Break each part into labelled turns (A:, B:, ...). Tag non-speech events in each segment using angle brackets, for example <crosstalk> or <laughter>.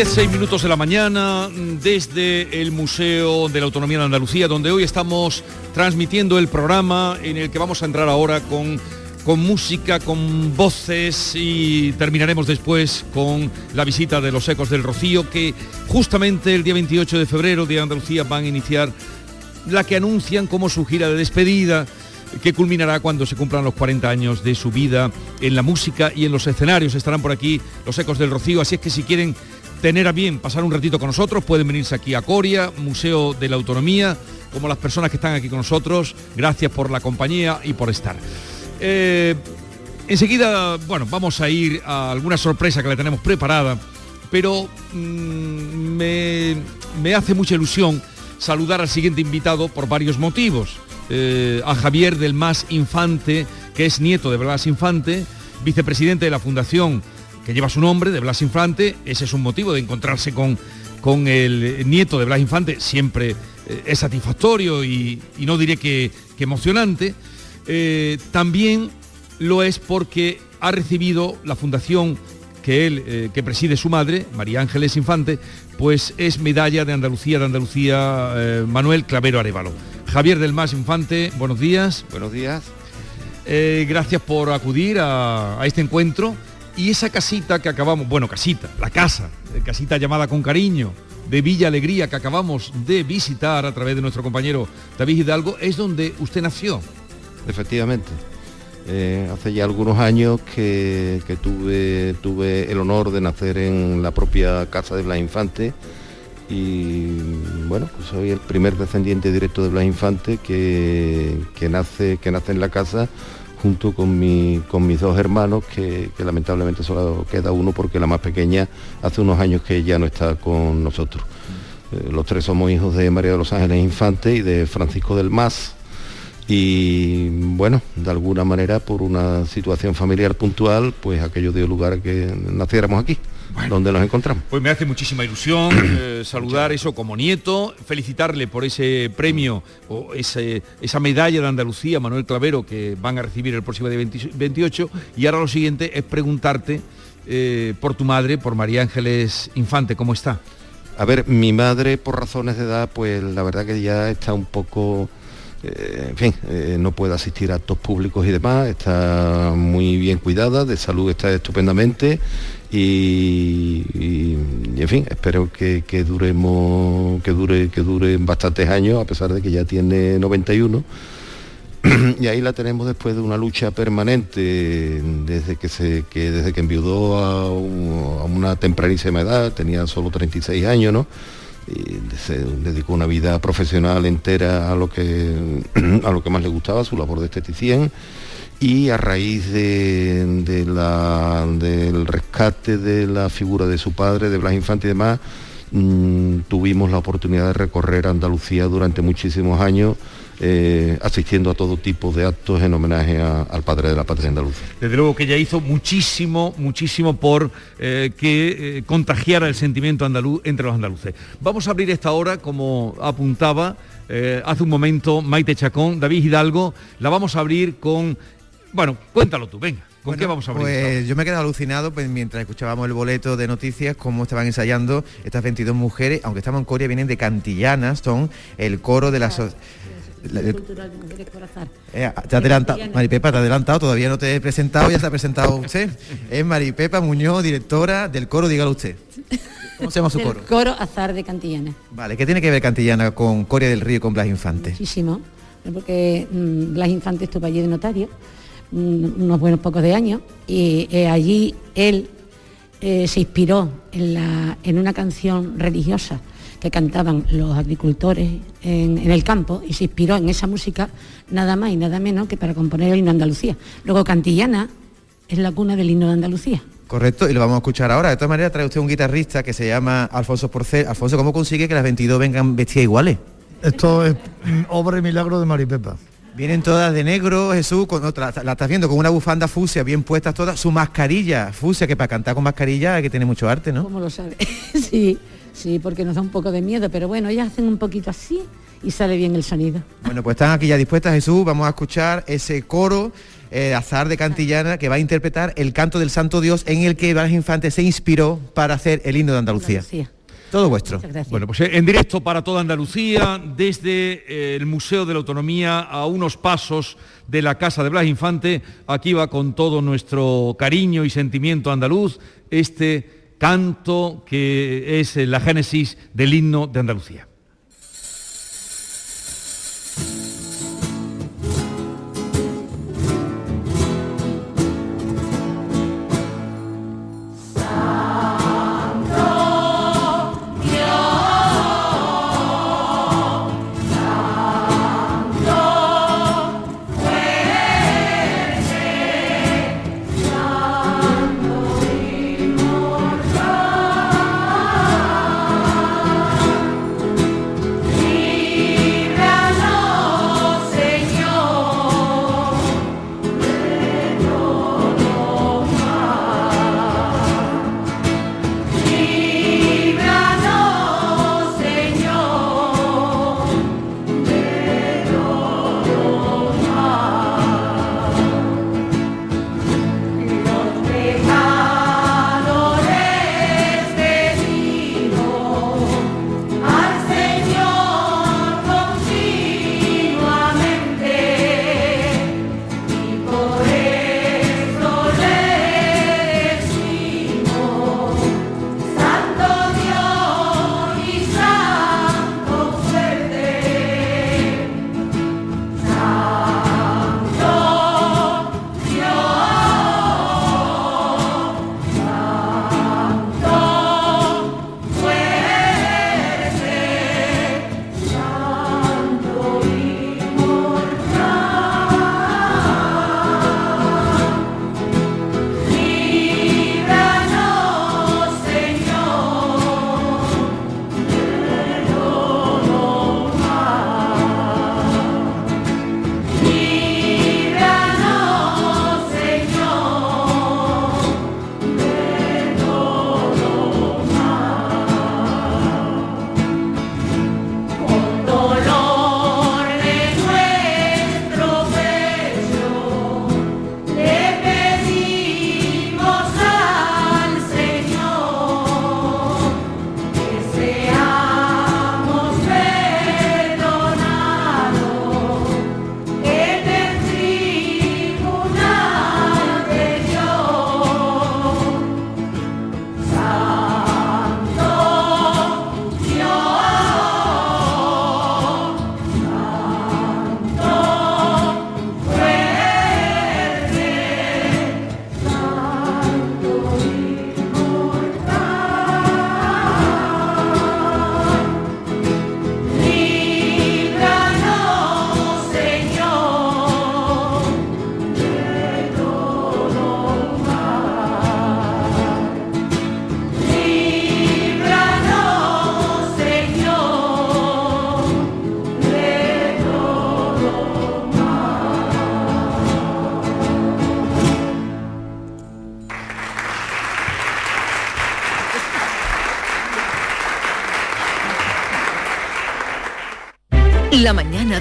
A: Diez, seis minutos de la mañana desde el Museo de la Autonomía de Andalucía, donde hoy estamos transmitiendo el programa en el que vamos a entrar ahora con, con música, con voces y terminaremos después con la visita de los Ecos del Rocío, que justamente el día 28 de febrero, de Andalucía, van a iniciar la que anuncian como su gira de despedida que culminará cuando se cumplan los 40 años de su vida en la música y en los escenarios. Estarán por aquí los ecos del Rocío, así es que si quieren tener a bien pasar un ratito con nosotros, pueden venirse aquí a Coria, Museo de la Autonomía, como las personas que están aquí con nosotros. Gracias por la compañía y por estar. Eh, enseguida, bueno, vamos a ir a alguna sorpresa que le tenemos preparada, pero mm, me, me hace mucha ilusión saludar al siguiente invitado por varios motivos. Eh, a Javier del Más Infante, que es nieto de Blas Infante, vicepresidente de la Fundación que lleva su nombre, de Blas Infante. Ese es un motivo de encontrarse con, con el nieto de Blas Infante, siempre eh, es satisfactorio y, y, no diré que, que emocionante. Eh, también lo es porque ha recibido la fundación que él, eh, que preside su madre, María Ángeles Infante, pues es medalla de Andalucía, de Andalucía, eh, Manuel Clavero Arevalo. Javier del Más Infante, buenos días.
B: Buenos días.
A: Eh, gracias por acudir a, a, este encuentro. Y esa casita que acabamos, bueno, casita, la casa, casita llamada con cariño, de Villa Alegría, que acabamos de visitar a través de nuestro compañero David Hidalgo, es donde usted nació.
B: Efectivamente. Eh, hace ya algunos años que, que, tuve, tuve el honor de nacer en la propia casa de Blas Infante y bueno, pues soy el primer descendiente directo de Blas Infante que, que, nace, que nace en la casa junto con, mi, con mis dos hermanos, que, que, lamentablemente solo queda uno porque la más pequeña hace unos años que ya no está con nosotros. Eh, los tres somos hijos de María de los Ángeles Infante y de Francisco del Mas, y bueno, de alguna manera por una situación familiar puntual, pues aquello dio lugar a que naciéramos aquí. Bueno, donde nos encontramos.
A: Pues me hace muchísima ilusión <clears throat> eh, saludar eso como nieto, felicitarle por ese premio o ese, esa medalla de Andalucía, Manuel Clavero, que van a recibir el próximo día 20, 28. Y ahora lo siguiente es preguntarte eh, por tu madre, por María Ángeles Infante, ¿cómo está?
B: A ver, mi madre por razones de edad, pues la verdad que ya está un poco eh, en fin, eh, no puede asistir a actos públicos y demás, está muy bien cuidada, de salud está estupendamente y, en fin, espero que, que, duremos, que dure, que dure bastantes años, a pesar de que ya tiene 91. <clears throat> y ahí la tenemos después de una lucha permanente desde que se que desde que enviudó a, una tempranísima edad, tenía solo 36 años, ¿no? se dedicó una vida profesional entera a lo que <clears throat> a lo que más le gustaba, su labor de esteticien y a raíz del rescate de la figura de su padre, de Blas Infante y demás, mmm, tuvimos la oportunidad de recorrer Andalucía durante muchísimos años eh, asistiendo a todo tipo de actos en homenaje al padre de la patria andaluza.
A: Desde luego que ella hizo muchísimo, muchísimo por eh, que eh, contagiara el sentimiento andaluz entre los andaluces. Vamos a abrir esta hora, como apuntaba hace un momento Maite Chacón, David Hidalgo, la vamos a abrir con... Bueno, cuéntalo tú, venga. ¿Con
C: bueno,
A: qué vamos a abrir?
C: Pues yo me he quedado alucinado pues, mientras escuchábamos el boleto de noticias, cómo estaban ensayando estas 22 mujeres, aunque estamos en Corea, vienen de Cantillana, son el coro de la... So
D: cultural de Corazar.
C: Eh, te adelantado, Maripepa, te ha adelantado, todavía no te he presentado, ya se ha presentado usted. <laughs> Es Maripepa Muñoz, directora del coro, dígalo usted. ¿Cómo se llama su
D: del
C: coro?
D: Coro Azar de Cantillana.
C: Vale, ¿qué tiene que ver Cantillana con Coria del Río y con Blas Infante?
D: Muchísimo, porque mmm, Blas Infante estuvo allí de notario unos buenos pocos de años y eh, allí él eh, se inspiró en, la, en una canción religiosa que cantaban los agricultores en, en, el campo y se inspiró en esa música nada más y nada menos que para componer el himno de Andalucía. Luego Cantillana es la cuna del himno de Andalucía.
C: Correcto, y lo vamos a escuchar ahora. De todas maneras, trae usted un guitarrista que se llama Alfonso Porcel. Alfonso, ¿cómo consigue que las 22 vengan vestidas iguales?
E: Esto es obra y milagro de Maripepa.
C: Vienen todas de negro, Jesús, con otra, la estás viendo con una bufanda fucsia bien puestas todas, su mascarilla fucsia, que para cantar con mascarilla hay que tener mucho arte, ¿no?
D: ¿Cómo lo sabe? <laughs> sí, sí, porque nos da un poco de miedo, pero bueno, ellas hacen un poquito así y sale bien el sonido.
C: Bueno, pues están aquí ya dispuestas, Jesús, vamos a escuchar ese coro eh, Azar de Cantillana que va a interpretar el canto del Santo Dios en el que Blas Infante se inspiró para hacer el himno de Andalucía. Todo vuestro.
A: Bueno, pues eh, en directo para toda Andalucía, desde eh, el Museo de la Autonomía a unos pasos de la Casa de Blas Infante, aquí va con todo nuestro cariño y sentimiento andaluz este canto que es la génesis del himno de Andalucía.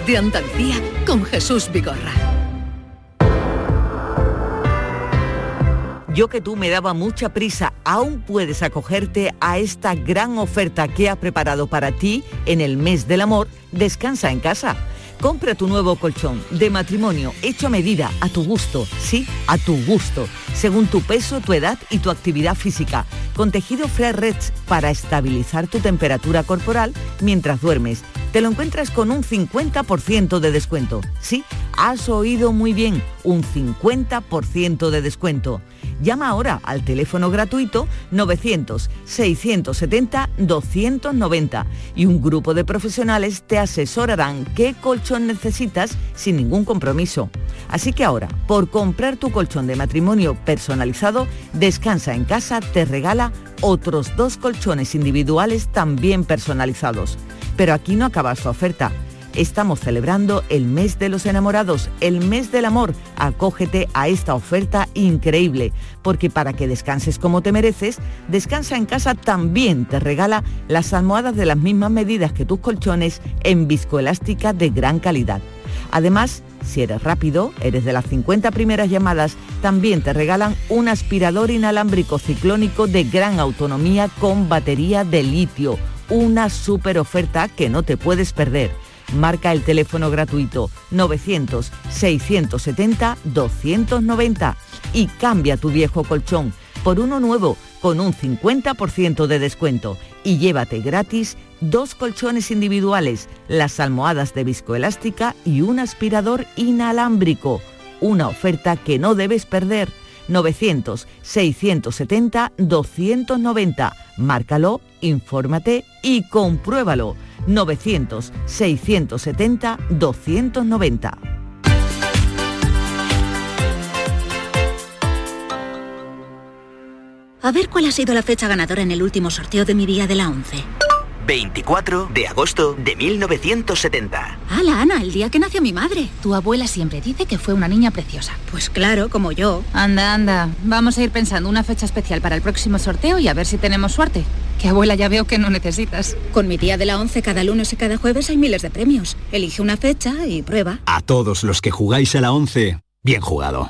F: De Andalucía con Jesús Vigorra.
G: Yo que tú me daba mucha prisa, aún puedes acogerte a esta gran oferta que ha preparado para ti en el mes del amor, Descansa en casa. Compra tu nuevo colchón de matrimonio hecho a medida, a tu gusto, sí, a tu gusto, según tu peso, tu edad y tu actividad física, con tejido Fresh para estabilizar tu temperatura corporal mientras duermes te lo encuentras con un 50% de descuento. Sí, has oído muy bien, un 50% de descuento. Llama ahora al teléfono gratuito 900-670-290 y un grupo de profesionales te asesorarán qué colchón necesitas sin ningún compromiso. Así que ahora, por comprar tu colchón de matrimonio personalizado, Descansa en casa te regala otros dos colchones individuales también personalizados. Pero aquí no acaba su oferta. Estamos celebrando el mes de los enamorados, el mes del amor. Acógete a esta oferta increíble, porque para que descanses como te mereces, Descansa en casa también te regala las almohadas de las mismas medidas que tus colchones en viscoelástica de gran calidad. Además, si eres rápido, eres de las 50 primeras llamadas, también te regalan un aspirador inalámbrico ciclónico de gran autonomía con batería de litio. Una super oferta que no te puedes perder. Marca el teléfono gratuito 900-670-290 y cambia tu viejo colchón por uno nuevo con un 50% de descuento y llévate gratis dos colchones individuales, las almohadas de viscoelástica y un aspirador inalámbrico. Una oferta que no debes perder. 900-670-290. Márcalo, infórmate y compruébalo. 900-670-290.
H: A ver cuál ha sido la fecha ganadora en el último sorteo de mi día de la 11.
I: 24 de agosto de 1970.
H: ¡Hala, Ana! El día que nació mi madre.
J: Tu abuela siempre dice que fue una niña preciosa.
H: Pues claro, como yo.
J: Anda, anda. Vamos a ir pensando una fecha especial para el próximo sorteo y a ver si tenemos suerte. Que abuela ya veo que no necesitas.
H: Con mi día de la 11 cada lunes y cada jueves hay miles de premios. Elige una fecha y prueba.
K: A todos los que jugáis a la 11, bien jugado.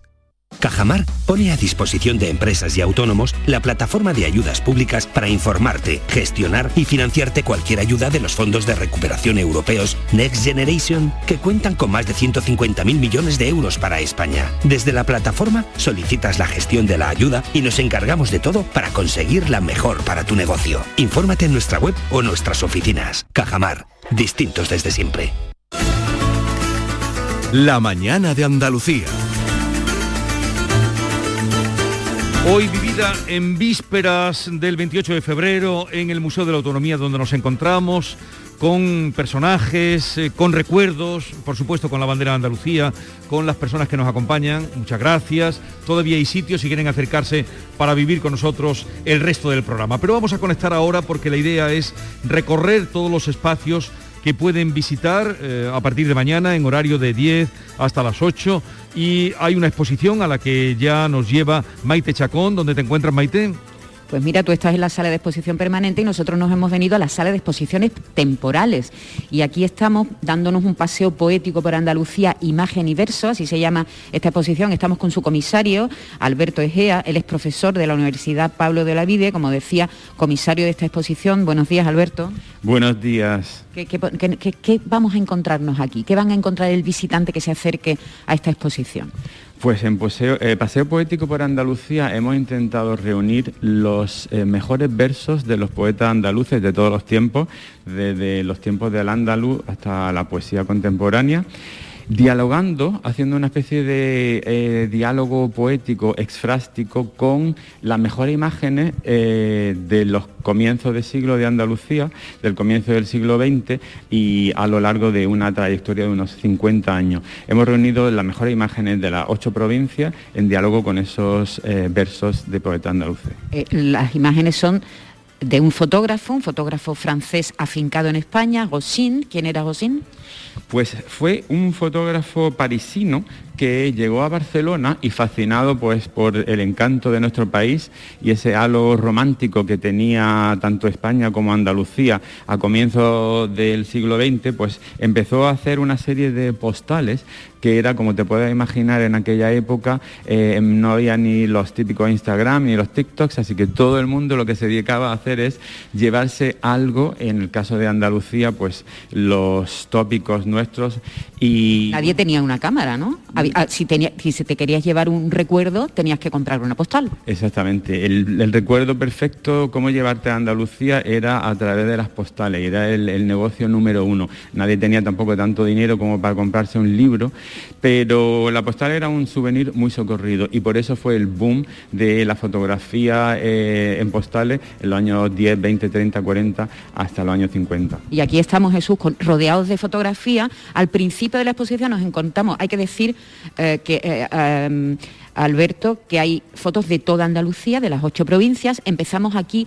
L: Cajamar pone a disposición de empresas y autónomos la plataforma de ayudas públicas para informarte, gestionar y financiarte cualquier ayuda de los fondos de recuperación europeos Next Generation, que cuentan con más de 150.000 millones de euros para España. Desde la plataforma solicitas la gestión de la ayuda y nos encargamos de todo para conseguir la mejor para tu negocio. Infórmate en nuestra web o nuestras oficinas. Cajamar, distintos desde siempre.
M: La mañana de Andalucía.
A: Hoy vivida en vísperas del 28 de febrero en el Museo de la Autonomía donde nos encontramos con personajes, eh, con recuerdos, por supuesto con la bandera de Andalucía, con las personas que nos acompañan. Muchas gracias. Todavía hay sitios si quieren acercarse para vivir con nosotros el resto del programa. Pero vamos a conectar ahora porque la idea es recorrer todos los espacios que pueden visitar eh, a partir de mañana en horario de 10 hasta las 8 y hay una exposición a la que ya nos lleva Maite Chacón. ¿Dónde te encuentras Maite?
D: Pues mira, tú estás en la sala de exposición permanente y nosotros nos hemos venido a la sala de exposiciones temporales. Y aquí estamos dándonos un paseo poético por Andalucía, imagen y verso, así se llama esta exposición. Estamos con su comisario, Alberto Egea, él es profesor de la Universidad Pablo de Olavide, como decía, comisario de esta exposición. Buenos días, Alberto.
N: Buenos días.
D: qué vamos a encontrarnos aquí? ¿Qué van a encontrar el visitante que se acerque a esta exposición?
N: Pues en eh, Paseo Poético por Andalucía hemos intentado reunir los eh, mejores versos de los poetas andaluces de todos los tiempos, desde los tiempos del andaluz hasta la poesía contemporánea dialogando, haciendo una especie de eh, diálogo poético, exfrástico, con las mejores imágenes eh, de los comienzos del siglo de Andalucía, del comienzo del siglo XX y a lo largo de una trayectoria de unos 50 años. Hemos reunido las mejores imágenes de las ocho provincias en diálogo con esos eh, versos de poetas andaluces.
D: las imágenes son de un fotógrafo, un fotógrafo francés afincado en España, Gossin. ¿Quién era Gossin?
N: Pues fue un fotógrafo parisino que llegó a Barcelona y fascinado pues por el encanto de nuestro país y ese halo romántico que tenía tanto España como Andalucía a comienzos del siglo XX, pues empezó a hacer una serie de postales que era, como te puedes imaginar, en aquella época eh, no había ni los típicos Instagram ni los TikToks, así que todo el mundo lo que se dedicaba a hacer es llevarse algo, en el caso de Andalucía, pues los tópicos nuestros y...
D: Nadie tenía una cámara, ¿no? Ah, si, tenía, si te querías llevar un recuerdo, tenías que comprar una postal.
N: Exactamente. El, recuerdo perfecto, cómo llevarte a Andalucía, era a través de las postales, era el, negocio número uno. Nadie tenía tampoco tanto dinero como para comprarse un libro, pero la postal era un souvenir muy socorrido y por eso fue el boom de la fotografía eh, en postales en los años 10, 20, 30, 40 hasta los años 50.
D: Y aquí estamos, Jesús, rodeados de fotografía. Al principio de la exposición nos encontramos, hay que decir eh, que... Eh, em, Alberto, que hay fotos de toda Andalucía, de las ocho provincias. Empezamos aquí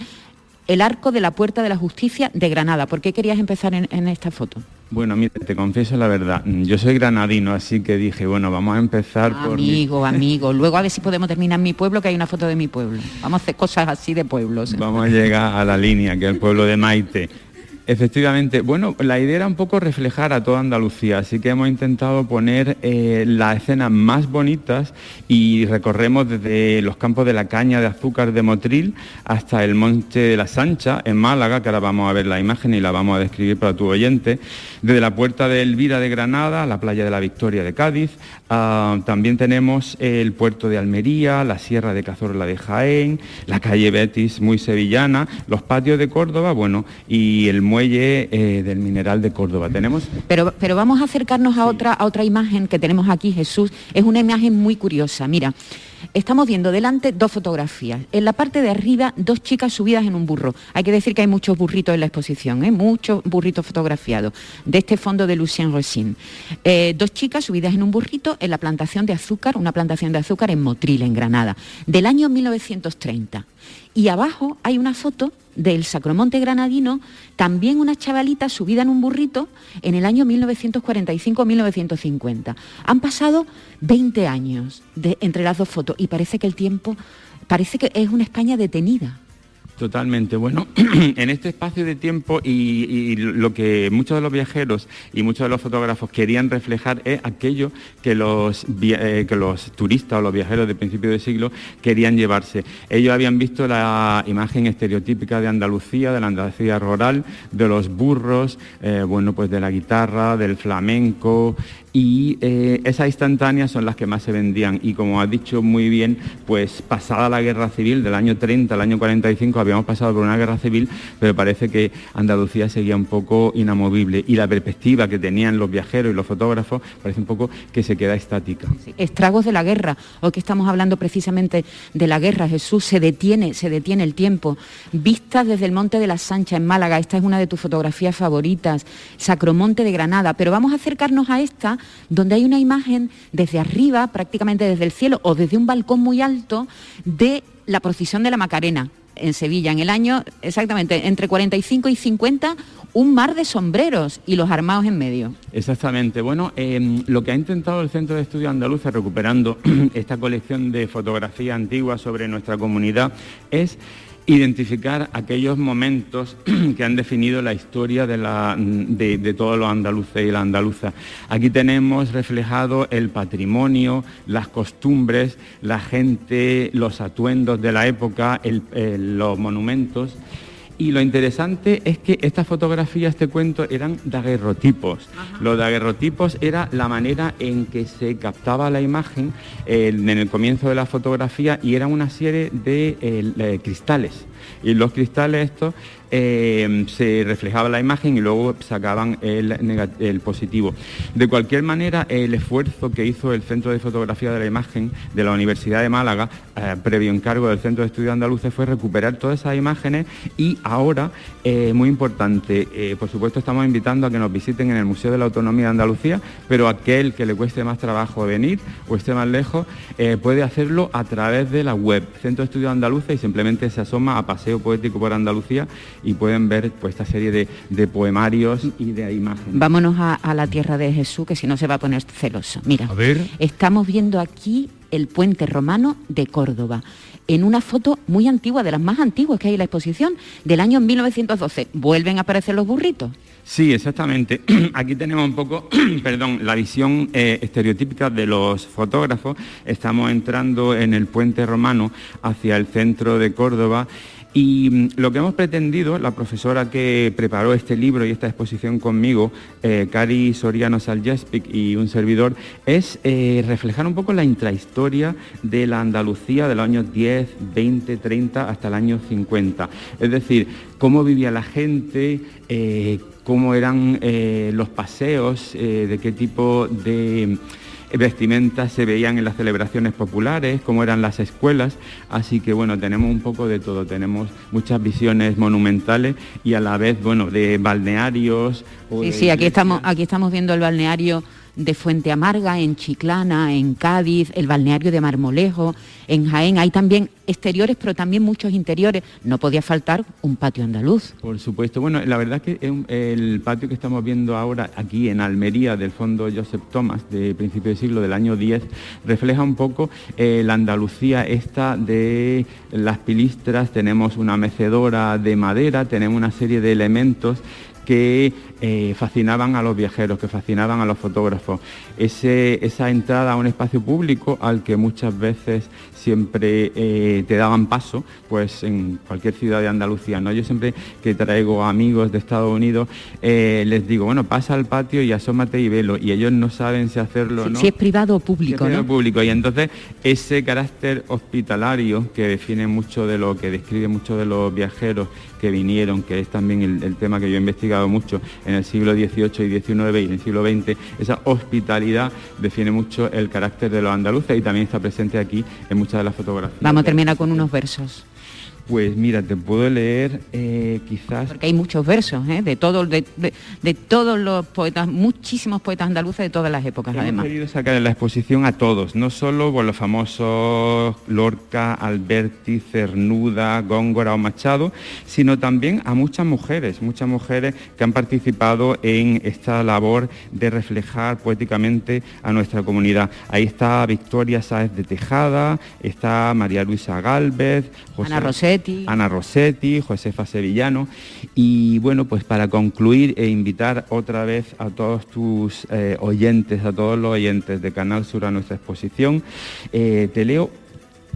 D: el arco de la Puerta de la Justicia de Granada. ¿Por qué querías empezar en, esta foto?
N: Bueno, mira, te confieso la verdad. Yo soy granadino, así que dije, bueno, vamos a empezar
D: por... Amigo, <laughs> amigo. Luego a ver si podemos terminar en mi pueblo, que hay una foto de mi pueblo. Vamos a hacer cosas así de pueblos.
N: Vamos a llegar a la línea, que es el pueblo de Maite. Efectivamente, bueno, la idea era un poco reflejar a toda Andalucía, así que hemos intentado poner eh, las escenas más bonitas y recorremos desde los campos de la caña de azúcar de Motril hasta el Monte de la Sancha en Málaga, que ahora vamos a ver la imagen y la vamos a describir para tu oyente, desde la Puerta de Elvira de Granada, la playa de la Victoria de Cádiz, también tenemos el puerto de Almería, la Sierra de Cazorla de Jaén, la calle Betis muy sevillana, los patios de Córdoba, bueno, y el muelle eh, del mineral de Córdoba. Tenemos.
D: Pero, pero vamos a acercarnos a otra, a otra imagen que tenemos aquí, Jesús. Es una imagen muy curiosa. Mira, Estamos viendo delante dos fotografías. En la parte de arriba, dos chicas subidas en un burro. Hay que decir que hay muchos burritos en la exposición, ¿eh? muchos burritos fotografiados, de este fondo de Lucien Rosin. Eh, dos chicas subidas en un burrito en la plantación de azúcar, una plantación de azúcar en Motril, en Granada, del año 1930. Y abajo hay una foto del Sacromonte Granadino, también una chavalita subida en un burrito en el año 1945-1950. Han pasado 20 años entre las dos fotos y parece que el tiempo, parece que es una España detenida.
N: Totalmente. Bueno, <clears throat> en este espacio de tiempo y, lo que muchos de los viajeros y muchos de los fotógrafos querían reflejar es aquello que los, eh, que los turistas o los viajeros de principio de siglo querían llevarse. Ellos habían visto la imagen estereotípica de Andalucía, de la Andalucía rural, de los burros, eh, bueno, pues de la guitarra, del flamenco, y eh, esas instantáneas son las que más se vendían y como has dicho muy bien, pues pasada la guerra civil del año 30 al año 45 habíamos pasado por una guerra civil, pero parece que Andalucía seguía un poco inamovible y la perspectiva que tenían los viajeros y los fotógrafos parece un poco que se queda estática.
D: estragos de la guerra, hoy que estamos hablando precisamente de la guerra, Jesús, se detiene, se detiene el tiempo. Vistas desde el Monte de la Sancha en Málaga, esta es una de tus fotografías favoritas, Sacromonte de Granada, pero vamos a acercarnos a esta donde hay una imagen desde arriba, prácticamente desde el cielo o desde un balcón muy alto, de la procesión de la Macarena en Sevilla, en el año exactamente entre 45 y 50, un mar de sombreros y los armados en medio.
N: Exactamente. Bueno, em, lo que ha intentado el Centro de Estudios Andaluces, recuperando <clears throat> esta colección de fotografías antiguas sobre nuestra comunidad, es identificar aquellos momentos <clears throat> que han definido la historia de, todos los andaluces y la andaluza. Aquí tenemos reflejado el patrimonio, las costumbres, la gente, los atuendos de la época, los monumentos Y lo interesante es que estas fotografías, este cuento, eran daguerrotipos. Los daguerrotipos era la manera en que se captaba la imagen en el comienzo de la fotografía y era una serie de eh, cristales. Y los cristales estos eh, se reflejaba la imagen y luego sacaban el, positivo. De cualquier manera, el esfuerzo que hizo el Centro de Fotografía de la Imagen de la Universidad de Málaga, eh, previo encargo del Centro de Estudios Andaluces, fue recuperar todas esas imágenes y ahora, eh, muy importante, por supuesto estamos invitando a que nos visiten en el Museo de la Autonomía de Andalucía, pero aquel que le cueste más trabajo venir o esté más lejos, puede hacerlo a través de la web Centro de Estudios Andaluces y simplemente se asoma a Paseo Poético por Andalucía y pueden ver pues, esta serie de, poemarios y de imágenes.
D: Vámonos a, la tierra de Jesús, que si no se va a poner celoso. Mira, estamos viendo aquí el puente romano de Córdoba en una foto muy antigua, de las más antiguas que hay en la exposición, del año 1912. ¿Vuelven a aparecer los burritos?
N: Sí, exactamente. <clears throat> Aquí tenemos un poco, <clears throat> perdón, la visión eh, estereotípica de los fotógrafos. Estamos entrando en el puente romano hacia el centro de Córdoba y mm, lo que hemos pretendido, la profesora que preparó este libro y esta exposición conmigo, eh, Cari Soriano Saljespic y un servidor, es eh, reflejar un poco la intrahistoria de la Andalucía de los años 10, 20, 30 hasta el año 50. Es decir, cómo vivía la gente, eh, cómo eran los paseos, de qué tipo de vestimentas se veían en las celebraciones populares, cómo eran las escuelas, así que bueno, tenemos un poco de todo, tenemos muchas visiones monumentales y a la vez, bueno, de balnearios.
D: sí, sí, aquí estamos, aquí estamos viendo el balneario de Fuente Amarga, en Chiclana, en Cádiz, el balneario de Marmolejo, en Jaén. Hay también exteriores, pero también muchos interiores. No podía faltar un patio andaluz.
N: Por supuesto. Bueno, la verdad que el patio que estamos viendo ahora aquí en Almería del Fondo Joseph Thomas de principio de siglo del año 10 refleja un poco eh, la Andalucía esta de las pilistras. Tenemos una mecedora de madera, tenemos una serie de elementos que eh, fascinaban a los viajeros, que fascinaban a los fotógrafos. esa entrada a un espacio público al que muchas veces siempre eh, te daban paso, pues en cualquier ciudad de Andalucía. ¿no? Yo siempre que traigo amigos de Estados Unidos, eh, les digo, bueno, pasa al patio y asómate y velo. Y ellos no saben si hacerlo o no.
D: Si es privado o público.
N: Si es público. Y entonces ese carácter hospitalario que define mucho de lo que describe mucho de los viajeros que vinieron, que es también el, tema que yo he investigado mucho en el siglo XVIII y XIX y en el siglo XX, esa hospitalidad define mucho el carácter de los andaluces y también está presente aquí en muchas de las fotografías.
D: Vamos a terminar con unos versos.
N: Pues mira, te puedo leer eh, quizás...
D: Porque hay muchos versos, ¿eh? de, todo, de, todos los poetas, muchísimos poetas andaluces de todas las épocas, además.
N: Hemos querido sacar en la exposición a todos, no solo por los famosos Lorca, Alberti, Cernuda, Góngora o Machado, sino también a muchas mujeres, muchas mujeres que han participado en esta labor de reflejar poéticamente a nuestra comunidad. Ahí está Victoria Sáez de Tejada, está María Luisa Galvez,
D: José... Ana
N: Ana Rossetti, Josefa Sevillano. Y bueno, pues para concluir e invitar otra vez a todos tus eh, oyentes, a todos los oyentes de Canal Sur a nuestra exposición, eh, te leo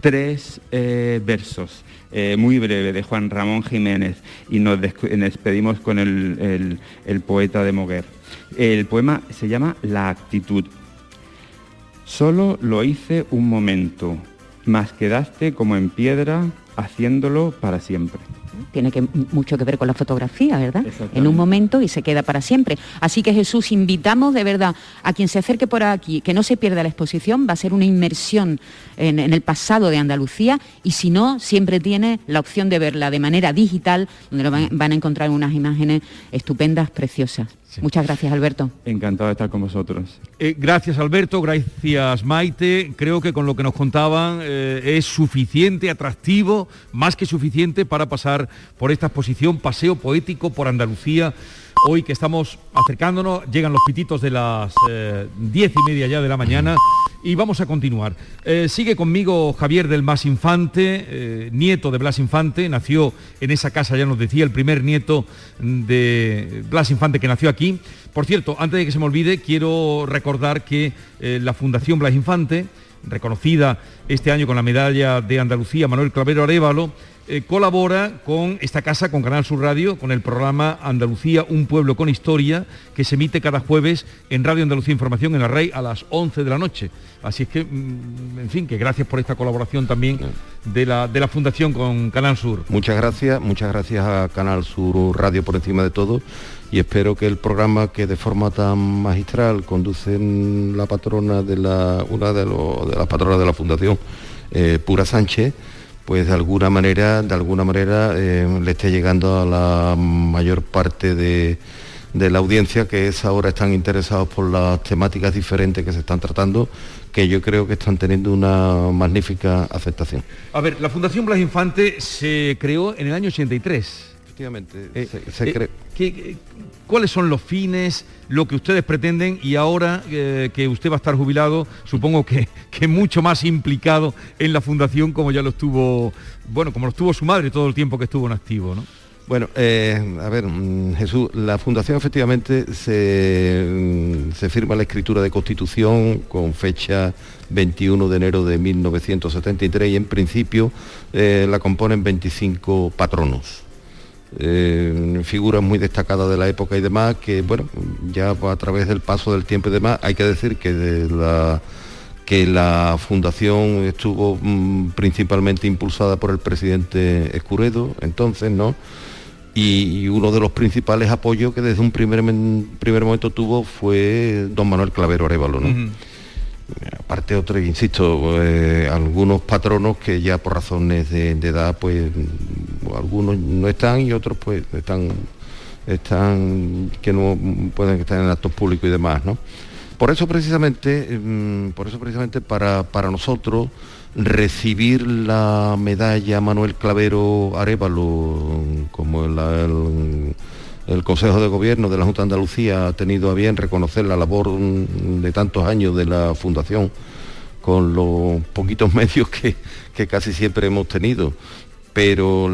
N: tres eh, versos. muy breve de Juan Ramón Jiménez y nos despedimos con el, el poeta de Moguer. El poema se llama La actitud. Solo lo hice un momento, mas quedaste como en piedra haciéndolo para siempre.
D: Tiene que, mucho que ver con la fotografía, ¿verdad? En un momento y se queda para siempre. Así que Jesús, invitamos de verdad a quien se acerque por aquí, que no se pierda la exposición, va a ser una inmersión en, el pasado de Andalucía y si no, siempre tiene la opción de verla de manera digital, donde van, van a encontrar unas imágenes estupendas, preciosas. Muchas gracias, Alberto.
N: Encantado de estar con vosotros.
A: Eh, gracias, Alberto. Gracias, Maite. Creo que con lo que nos contaban eh, es suficiente, atractivo, más que suficiente para pasar por esta exposición Paseo Poético por Andalucía. Hoy que estamos acercándonos, llegan los pititos de las eh, diez y media ya de la mañana y vamos a continuar. Eh, sigue conmigo Javier del Más Infante, eh, nieto de Blas Infante, nació en esa casa, ya nos decía, el primer nieto de Blas Infante que nació aquí. Por cierto, antes de que se me olvide, quiero recordar que la Fundación Blas Infante, reconocida este año con la medalla de Andalucía Manuel Clavero Arevalo, eh, colabora con esta casa, con Canal Sur Radio, con el programa Andalucía, un pueblo con historia, que se emite cada jueves en Radio Andalucía Información en la Rey a las 11 de la noche. Así es que, mm, en fin, que gracias por esta colaboración también de la, de la Fundación con Canal Sur.
B: Muchas gracias, muchas gracias a Canal Sur Radio por encima de todo y espero que el programa que de forma tan magistral conducen la patrona de la, una de, de las patronas de la Fundación, eh, Pura Sánchez, pues de alguna manera, de alguna manera eh, le esté llegando a la mayor parte de, la audiencia que es ahora están interesados por las temáticas diferentes que se están tratando, que yo creo que están teniendo una magnífica aceptación.
A: A ver, la Fundación Blas Infante se creó en el año 83.
B: Efectivamente,
A: eh, se, eh, ¿Cuáles son los fines, lo que ustedes pretenden y ahora eh, que usted va a estar jubilado, supongo que, que, mucho más implicado en la fundación como ya lo estuvo, bueno, como lo estuvo su madre todo el tiempo que estuvo en activo, ¿no?
B: Bueno, a ver, mm, Jesús, la Fundación efectivamente se, mm, se, firma la escritura de constitución con fecha 21 de enero de 1973 y en principio la componen 25 patronos. Eh, figuras muy destacadas de la época y demás, que bueno, ya a través del paso del tiempo y demás, hay que decir que la que la fundación estuvo mm, principalmente impulsada por el presidente Escuredo, entonces, ¿no? Y, uno de los principales apoyos que desde un primer, primer momento tuvo fue don Manuel Clavero Arevalo, ¿no? aparte otro, insisto, eh, algunos patronos que ya por razones de, edad, pues algunos no están y otros pues están, están que no pueden estar en actos públicos y demás, ¿no? Por eso precisamente, mm, por eso precisamente para, para nosotros recibir la medalla Manuel Clavero Arevalo como el el Consejo de Gobierno de la Junta de Andalucía ha tenido a bien reconocer la labor de tantos años de la Fundación con los poquitos <laughs> medios que, casi siempre hemos tenido pero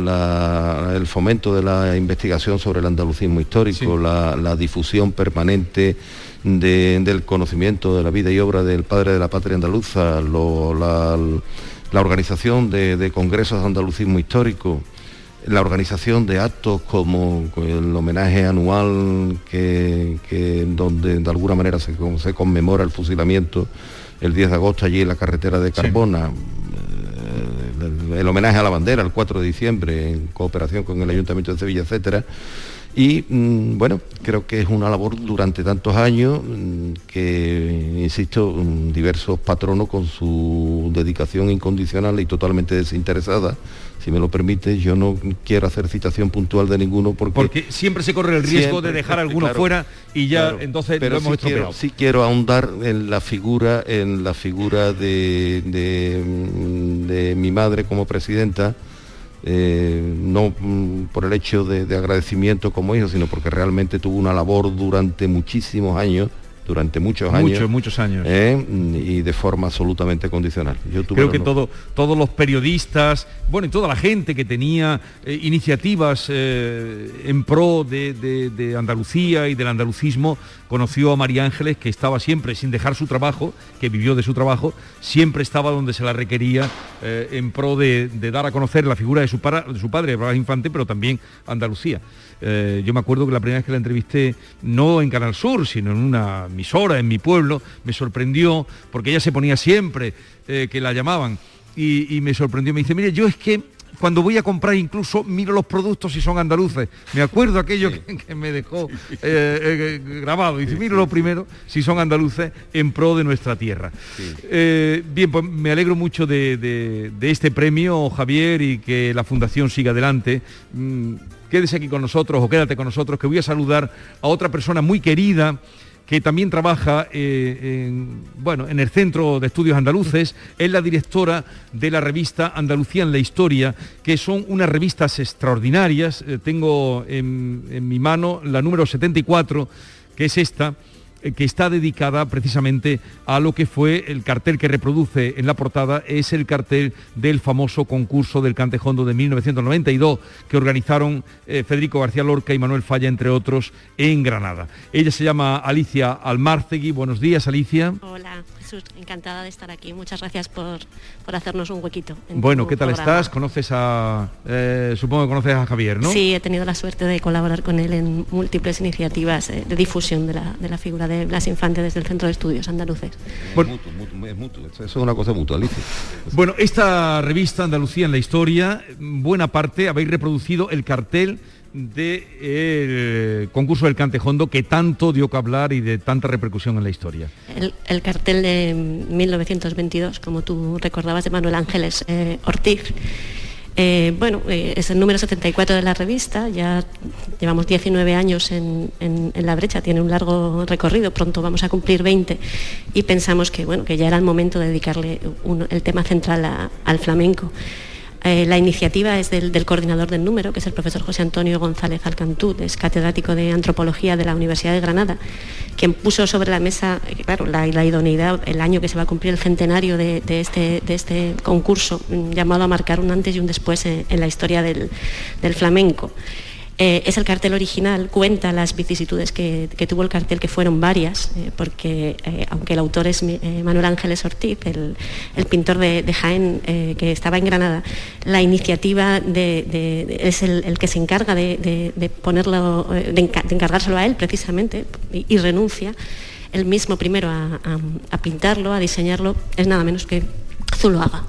B: el fomento de la investigación sobre el andalucismo histórico, la, difusión permanente del conocimiento de la vida y obra del padre de la patria andaluza, la, organización de, de, congresos de andalucismo histórico, la organización de actos como el homenaje anual que, donde de alguna manera se, se, conmemora el fusilamiento el 10 de agosto allí en la carretera de Carbona, el, homenaje a la bandera el 4 de diciembre en cooperación con el Ayuntamiento de Sevilla, etcétera. Y mm, bueno, creo que es una labor durante tantos años mm, que, insisto, mm, diversos patronos con su dedicación incondicional y totalmente desinteresada si me lo permite, yo no quiero hacer citación puntual de ninguno porque...
A: Porque siempre se corre el riesgo de dejar alguno fuera y ya entonces
B: pero
A: lo hemos
B: sí quiero, sí quiero ahondar en la figura, en la figura de, de, mi madre como presidenta, eh, no por el hecho de, de agradecimiento como hijo, sino porque realmente tuvo una labor durante muchísimos años durante muchos años.
A: Muchos, muchos años.
B: ¿eh? y de forma absolutamente condicional.
A: Yo Creo que todo, todos los periodistas, bueno, y toda la gente que tenía eh, iniciativas en pro de, Andalucía y del andalucismo, conoció a María Ángeles, que estaba siempre, sin dejar su trabajo, que vivió de su trabajo, siempre estaba donde se la requería en pro de, dar a conocer la figura de su, para, de su padre, Infante, pero también Andalucía. Eh, yo me acuerdo que la primera vez que la entrevisté, no en Canal Sur, sino en una emisora en mi pueblo, me sorprendió, porque ella se ponía siempre eh, que la llamaban, y, me sorprendió, me dice, mire, yo es que cuando voy a comprar incluso miro los productos si son andaluces. Me acuerdo aquello que, me dejó eh, grabado. Dice, miro lo primero si son andaluces en pro de nuestra tierra. bien, pues me alegro mucho de, este premio, Javier, y que la Fundación siga adelante. Mm, quédese aquí con nosotros o quédate con nosotros, que voy a saludar a otra persona muy querida que también trabaja eh, en, bueno, en el Centro de Estudios Andaluces, es la directora de la revista Andalucía en la Historia, que son unas revistas extraordinarias. Eh, tengo en, mi mano la número 74, que es esta, que está dedicada precisamente a lo que fue el cartel que reproduce en la portada, es el cartel del famoso concurso del Cantejondo de 1992 que organizaron eh, Federico García Lorca y Manuel Falla, entre otros, en Granada. Ella se llama Alicia Almárcegui. Buenos días, Alicia.
O: Hola, Jesús, encantada de estar aquí. Muchas gracias por, por hacernos un huequito.
A: Bueno, ¿qué tal estás? ¿Conoces a, eh, supongo que conoces a Javier, ¿no?
O: Sí, he tenido la suerte de colaborar con él en múltiples iniciativas de difusión de la, de la figura de Blas Infante desde el Centro de Estudios Andaluces.
B: Bueno, es mutuo, eso es una cosa mutua, Alicia.
A: Bueno, esta revista Andalucía en la historia, buena parte habéis reproducido el cartel del concurso del Cantejondo que tanto dio que hablar y de tanta repercusión en la historia.
O: El, cartel de 1922, como tú recordabas, de Manuel Ángeles eh, Ortiz, eh, bueno, eh, es el número 74 de la revista, ya llevamos 19 años en, la brecha, tiene un largo recorrido, pronto vamos a cumplir 20 y pensamos que, bueno, que ya era el momento de dedicarle el tema central al flamenco. Eh, la iniciativa es del, coordinador del número, que es el profesor José Antonio González Alcantú, es catedrático de antropología de la Universidad de Granada, quien puso sobre la mesa, eh, claro, la, idoneidad, el año que se va a cumplir el centenario de, este, este, concurso, mm, llamado a marcar un antes y un después en, la historia del flamenco. Eh, es el cartel original, cuenta las vicisitudes que, tuvo el cartel, que fueron varias, eh, porque eh, aunque el autor es Manuel Ángeles Ortiz, el, el pintor de, Jaén que estaba en Granada, la iniciativa es el, que se encarga de, ponerlo, de, encargárselo a él precisamente, y, renuncia él mismo primero a pintarlo, a diseñarlo, es nada menos que Zuluaga.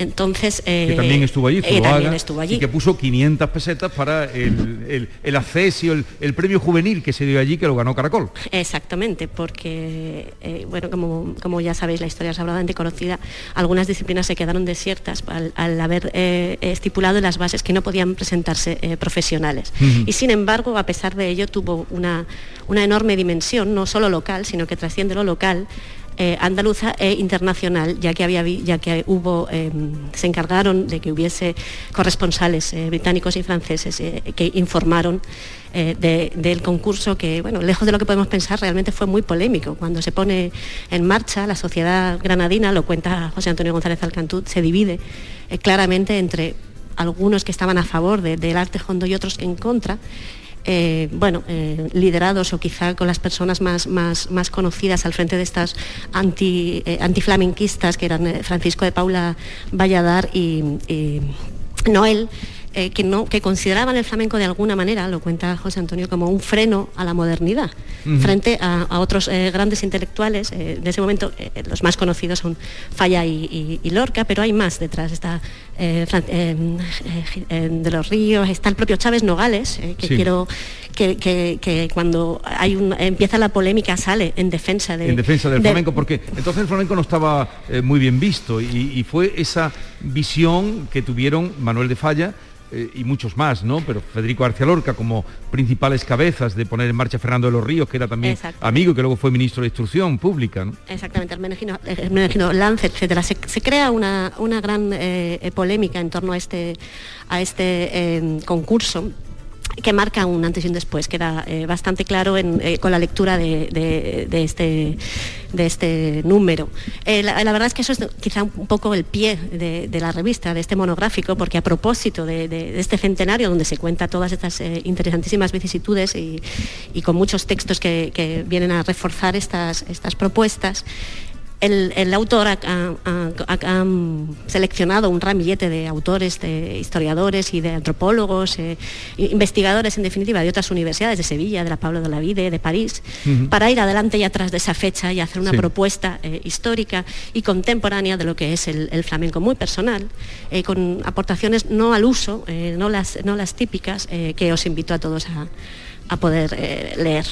O: Entonces,
A: que eh, también estuvo allí, Zuluaga, estuvo allí. Y que puso 500 pesetas para el, el, acceso, el, premio juvenil que se dio allí, que lo ganó Caracol.
O: Exactamente, porque, eh, bueno, como, como, ya sabéis, la historia es habladamente conocida, algunas disciplinas se quedaron desiertas al, haber eh, estipulado las bases que no podían presentarse profesionales. Y sin embargo, a pesar de ello, tuvo una, una enorme dimensión, no solo local, sino que trasciende lo local, eh, andaluza e internacional, ya que, había, ya que hubo, em, se encargaron de que hubiese corresponsales eh, británicos y franceses eh, que informaron del concurso que, bueno, lejos de lo que podemos pensar, realmente fue muy polémico. Cuando se pone en marcha, la sociedad granadina, lo cuenta José Antonio González Alcantú, se divide claramente entre algunos que estaban a favor del arte hondo y otros en contra, eh, bueno, eh, liderados o quizá con las personas más, más, más conocidas al frente de estas anti, eh, antiflamenquistas, que eran Francisco de Paula Valladar y, y Noel. Eh, que, no, que consideraban el flamenco de alguna manera, lo cuenta José Antonio, como un freno a la modernidad, frente a, otros eh, grandes intelectuales. Eh, de ese momento, los más conocidos son Falla y, Lorca, pero hay más detrás. Está de los Ríos, está el propio Chávez Nogales, que quiero que, cuando hay empieza la polémica sale en defensa de,
A: en defensa del flamenco porque entonces el flamenco no estaba muy bien visto y, fue esa visión que tuvieron Manuel de Falla eh, y muchos más, ¿no? Pero Federico García Lorca como principales cabezas de poner en marcha Fernando de los Ríos, que era también amigo, que luego fue ministro de Instrucción Pública, ¿no?
O: Exactamente, el Menegino, Lance, etcétera. Se, crea una, gran eh, polémica en torno a este, a este eh, concurso que marca un antes y un después, queda eh, bastante claro eh, con la lectura de, este, de este número. Eh, la, verdad es que eso es quizá un poco el pie de, la revista, de este monográfico, porque a propósito de, este centenario donde se cuenta todas estas interesantísimas vicisitudes y, con muchos textos que, que, vienen a reforzar estas, estas propuestas, el, autor ha, seleccionado un ramillete de autores, de historiadores y de antropólogos, eh, investigadores en definitiva de otras universidades, de Sevilla, de la Pablo de la Vide, de París, para ir adelante y atrás de esa fecha y hacer una propuesta eh, histórica y contemporánea de lo que es el, flamenco muy personal, eh, con aportaciones no al uso, no, las, no las típicas, que os invito a todos a a poder eh, leer.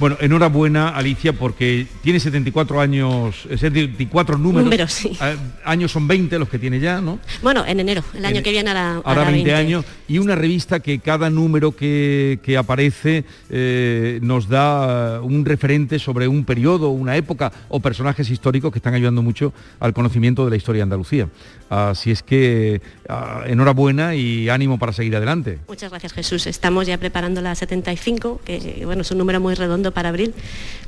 A: Bueno, enhorabuena Alicia porque tiene 74 años, 74 números. números sí. años son 20 los que tiene ya, ¿no?
O: Bueno, en enero, el año que viene
A: hará, hará 20, años. Y una revista que cada número que, aparece eh, nos da un referente sobre un periodo, una época o personajes históricos que están ayudando mucho al conocimiento de la historia de Andalucía. Así es que ah, enhorabuena y ánimo para seguir adelante.
O: Muchas gracias Jesús. Estamos ya preparando la 75 25, que bueno, es un número muy redondo para abril,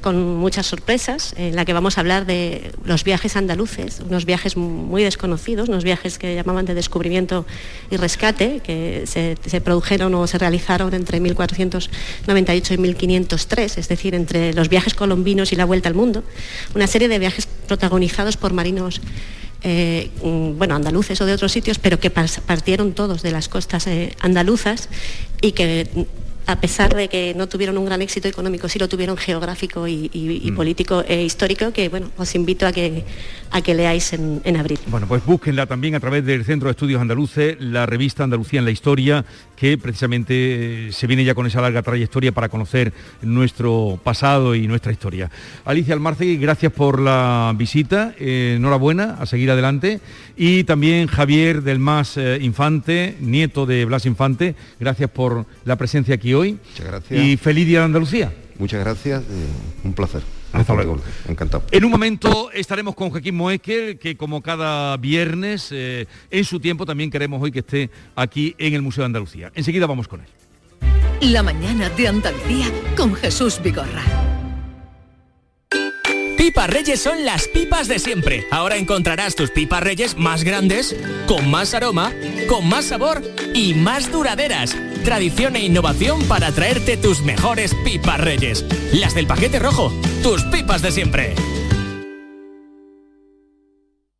O: con muchas sorpresas, en la que vamos a hablar de los viajes andaluces, unos viajes muy desconocidos, unos viajes que llamaban de descubrimiento y rescate, que se, se produjeron o se realizaron entre 1498 y 1503, es decir, entre los viajes colombinos y la vuelta al mundo, una serie de viajes protagonizados por marinos eh, mm, bueno, andaluces o de otros sitios, pero que partieron todos de las costas eh, andaluzas y que a pesar de que no tuvieron un gran éxito económico, sí lo tuvieron geográfico y, mm. político e histórico, que bueno, os invito a que, a que leáis en, abril.
A: Bueno, pues búsquenla también a través del Centro de Estudios Andaluces, la revista Andalucía en la Historia, que precisamente eh, se viene ya con esa larga trayectoria para conocer nuestro pasado y nuestra historia. Alicia Almarce, gracias por la visita, eh, enhorabuena, a seguir adelante. Y también Javier del Más eh, Infante, nieto de Blas Infante, gracias por la presencia aquí hoy.
B: Muchas gracias.
A: Y feliz día de Andalucía.
B: Muchas gracias, un placer.
A: Hasta luego. Encantado. En un momento estaremos con Joaquín Moekel, que como cada viernes, eh, en su tiempo también queremos hoy que esté aquí en el Museo de Andalucía. Enseguida vamos con él.
F: La mañana de Andalucía con Jesús Vigorra.
P: Pipas Reyes son las pipas de siempre. Ahora encontrarás tus pipas Reyes más grandes, con más aroma, con más sabor y más duraderas. Tradición e innovación para traerte tus mejores pipas Reyes. Las del paquete rojo, tus pipas de siempre.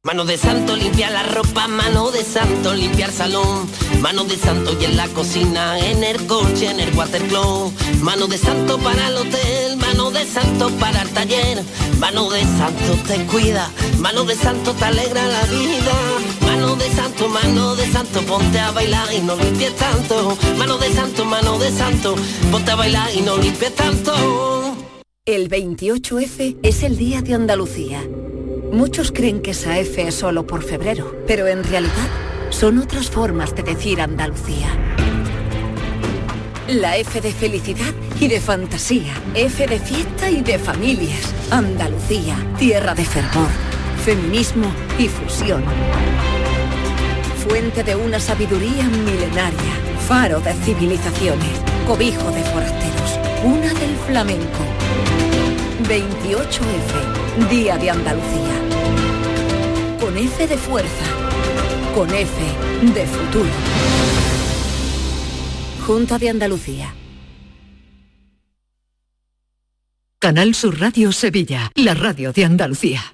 Q: Mano de santo limpia la ropa, mano de santo limpiar salón, mano de santo y en la cocina, en el coche, en el watercloak, mano de santo para el hotel, mano de santo para el taller, mano de santo te cuida, mano de santo te alegra la vida, de santo, mano de santo, ponte a bailar y no limpies tanto, mano de santo, mano de santo, ponte a bailar y no limpies tanto.
F: El 28F es el Día de Andalucía Muchos creen que esa F es solo por febrero, pero en realidad son otras formas de decir Andalucía. La F de felicidad y de fantasía, F de fiesta y de familias. Andalucía, tierra de fervor, feminismo y fusión. Fuente de una sabiduría milenaria, faro de civilizaciones, cobijo de forasteros, una del flamenco. 28F, Día de Andalucía. Con F de fuerza, con F de futuro. Junta de Andalucía. Canal Sur Radio Sevilla, la radio de Andalucía.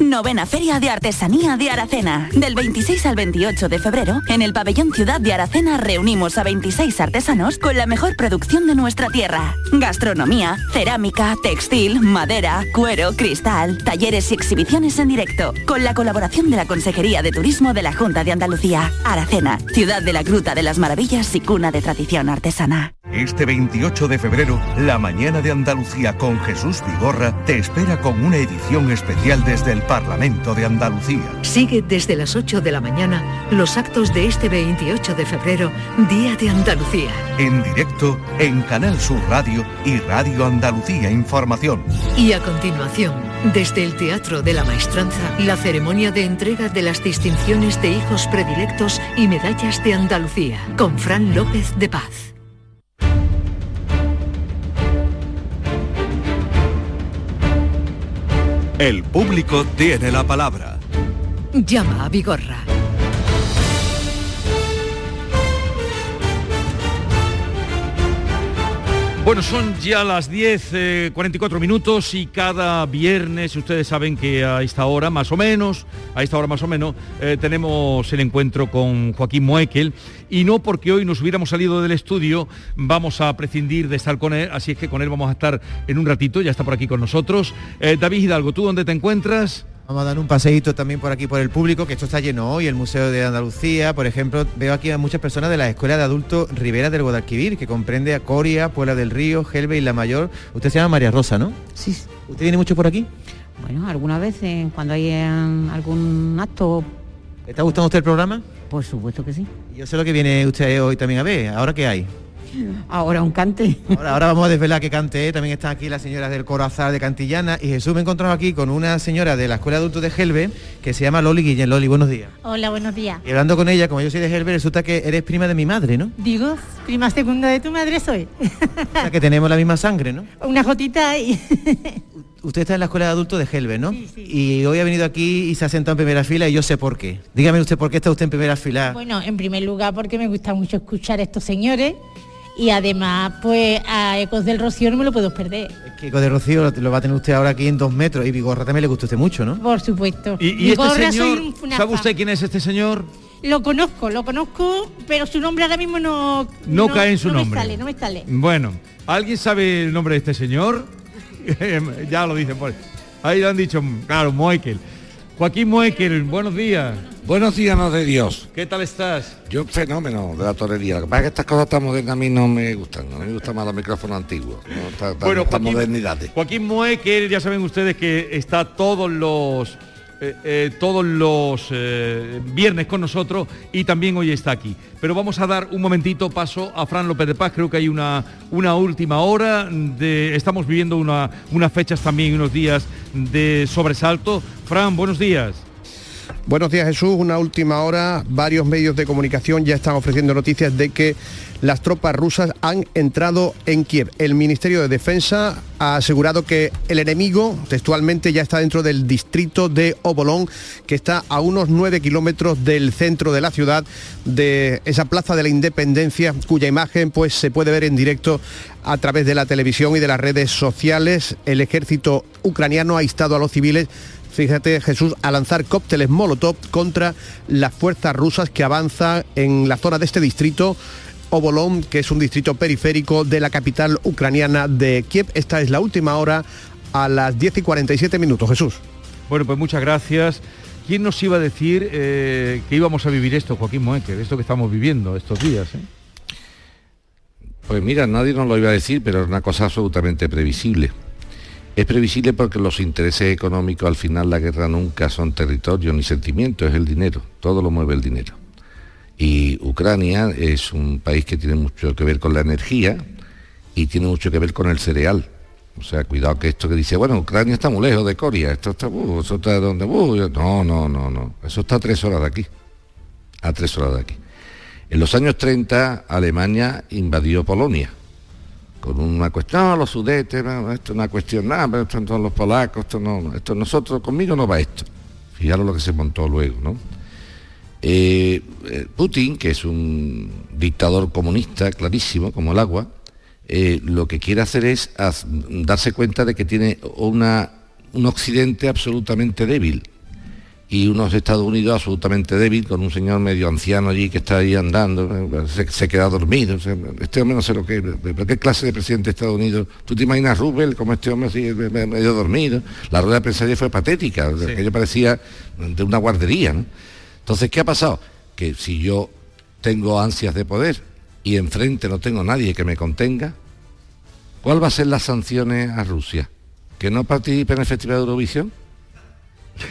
R: Novena Feria de Artesanía de Aracena. Del 26 al 28 de febrero, en el pabellón Ciudad de Aracena reunimos a 26 artesanos con la mejor producción de nuestra tierra. Gastronomía, cerámica, textil, madera, cuero, cristal, talleres y exhibiciones en directo. Con la colaboración de la Consejería de Turismo de la Junta de Andalucía. Aracena, ciudad de la Gruta de las Maravillas y cuna de tradición artesana.
M: Este 28 de febrero, la mañana de Andalucía con Jesús Vigorra te espera con una edición especial desde el Parlamento de Andalucía.
F: Sigue desde las 8 de la mañana los actos de este 28 de febrero, Día de Andalucía.
M: En directo en Canal Sur Radio y Radio Andalucía Información.
F: Y a continuación, desde el Teatro de la Maestranza, la ceremonia de entrega de las distinciones de hijos predilectos y medallas de Andalucía, con Fran López de Paz.
M: El público tiene la palabra.
F: Llama a Vigorra.
A: Bueno, son ya las 10, 44 minutos y cada viernes, ustedes saben que a esta hora más o menos, a esta hora más o menos, eh, tenemos el encuentro con Joaquín Moekel y no porque hoy nos hubiéramos salido del estudio vamos a prescindir de estar con él, así es que con él vamos a estar en un ratito, ya está por aquí con nosotros. Eh, David Hidalgo, ¿tú dónde te encuentras?
C: Vamos a dar un paseíto también por aquí por el público, que esto está lleno hoy, el Museo de Andalucía, por ejemplo, veo aquí a muchas personas de la Escuela de Adultos Rivera del Guadalquivir, que comprende a Coria, Puebla del Río, Gelbe y La Mayor. Usted se llama María Rosa, ¿no?
S: Sí.
C: ¿Usted viene mucho por aquí?
S: Bueno, algunas veces, cuando hay algún acto...
C: ¿Le está gustando usted el programa?
S: Por supuesto que sí.
C: Yo sé lo que viene usted hoy también a ver. ¿Ahora qué hay?
S: Ahora un cante.
C: Ahora, ahora vamos a desvelar que cante. También están aquí las señoras del Coro Azar de Cantillana. Y Jesús me he encontrado aquí con una señora de la Escuela de Adultos de Gelbe que se llama Loli Guillén. Loli, buenos días.
T: Hola, buenos días.
C: Y hablando con ella, como yo soy de Gelbe, resulta que eres prima de mi madre, ¿no?
T: Digo, prima segunda de tu madre soy.
C: O sea, que tenemos la misma sangre, ¿no?
T: Una jotita y... <laughs>
C: Usted está en la Escuela de Adultos de Gelbe, ¿no? Y hoy ha venido aquí y se ha sentado en primera fila y yo sé por qué. Dígame usted por qué está usted en primera fila.
T: Bueno, en primer lugar porque me gusta mucho escuchar a estos señores y además pues a Ecos del Rocío no me lo puedo perder.
C: Es que Eco de Rocío lo, va a tener usted ahora aquí en dos metros y Vigorra también le gusta a usted mucho, ¿no?
T: Por supuesto.
A: ¿Y, y
T: Vigorra
A: este
T: soy
A: señor,
T: un-
A: sabe usted quién es este señor?
T: Lo conozco, lo conozco, pero su nombre ahora mismo no...
A: No cae en su
T: no
A: nombre.
T: Me sale, no me sale.
A: Bueno, ¿alguien sabe el nombre de este señor? <laughs> ya lo dicen por ahí lo han dicho, claro, Moekel. Joaquín Moekel, buenos días.
U: Buenos días, no de Dios.
A: ¿Qué tal estás?
U: Yo fenómeno de la torería. Lo que pasa es que estas cosas tan modernas a mí no me gustan. Mí me gustan más los micrófonos antiguos. ¿no?
A: Bueno, Joaquín-
U: modernidades.
A: Joaquín ya saben ustedes que está todos los eh, eh, todos los eh, viernes con nosotros y también hoy está aquí. Pero vamos a dar un momentito paso a Fran López de Paz, creo que hay una, una última hora, de, estamos viviendo una, unas fechas también, unos días de sobresalto. Fran, buenos días.
V: Buenos días Jesús, una última hora. Varios medios de comunicación ya están ofreciendo noticias de que las tropas rusas han entrado en Kiev. El Ministerio de Defensa ha asegurado que el enemigo textualmente ya está dentro del distrito de Obolón, que está a unos 9 kilómetros del centro de la ciudad, de esa plaza de la Independencia, cuya imagen pues se puede ver en directo a través de la televisión y de las redes sociales. El ejército ucraniano ha instado a los civiles fíjate Jesús, a lanzar cócteles Molotov contra las fuerzas rusas que avanzan en la zona de este distrito. Obolón, que es un distrito periférico de la capital ucraniana de Kiev. Esta es la última hora a las 10 y 47 minutos, Jesús.
A: Bueno, pues muchas gracias. ¿Quién nos iba a decir eh, que íbamos a vivir esto, Joaquín Moekel, esto que estamos viviendo estos días? eh?
U: Pues mira, nadie nos lo iba a decir, pero es una cosa absolutamente previsible. Es previsible porque los intereses económicos al final la guerra nunca son territorio ni sentimiento, es el dinero, todo lo mueve el dinero. Y Ucrania es un país que tiene mucho que ver con la energía y tiene mucho que ver con el cereal. O sea, cuidado que esto que dice, bueno, Ucrania está muy lejos de Coria, esto está, uh, eso está donde, uh, no, no, no, no, eso está a tres horas de aquí, a tres horas de aquí. En los años 30 Alemania invadió Polonia con una cuestión, no, los sudetes, no, esto es una cuestión, nada, pero esto son los polacos, esto no, no, esto nosotros, conmigo no va esto. Fijaros lo que se montó luego, ¿no? Eh, eh, Putin, que es un dictador comunista clarísimo, como el agua, eh, lo que quiere hacer es darse cuenta de que tiene una, un occidente absolutamente débil y unos Estados Unidos absolutamente débil, con un señor medio anciano allí que está ahí andando, eh, se, se queda dormido. o sea, este hombre no sé lo que pero ¿qué clase de presidente de Estados Unidos? ¿Tú te imaginas Rubel como este hombre así me- me- medio dormido? La rueda de prensa ayer fue patética, aquello parecía de una guardería. ¿no? Entonces, ¿qué ha pasado? Que si yo tengo ansias de poder y enfrente no tengo nadie que me contenga, ¿cuál va a ser las sanciones a Rusia? ¿Que no participe en el Festival de Eurovisión?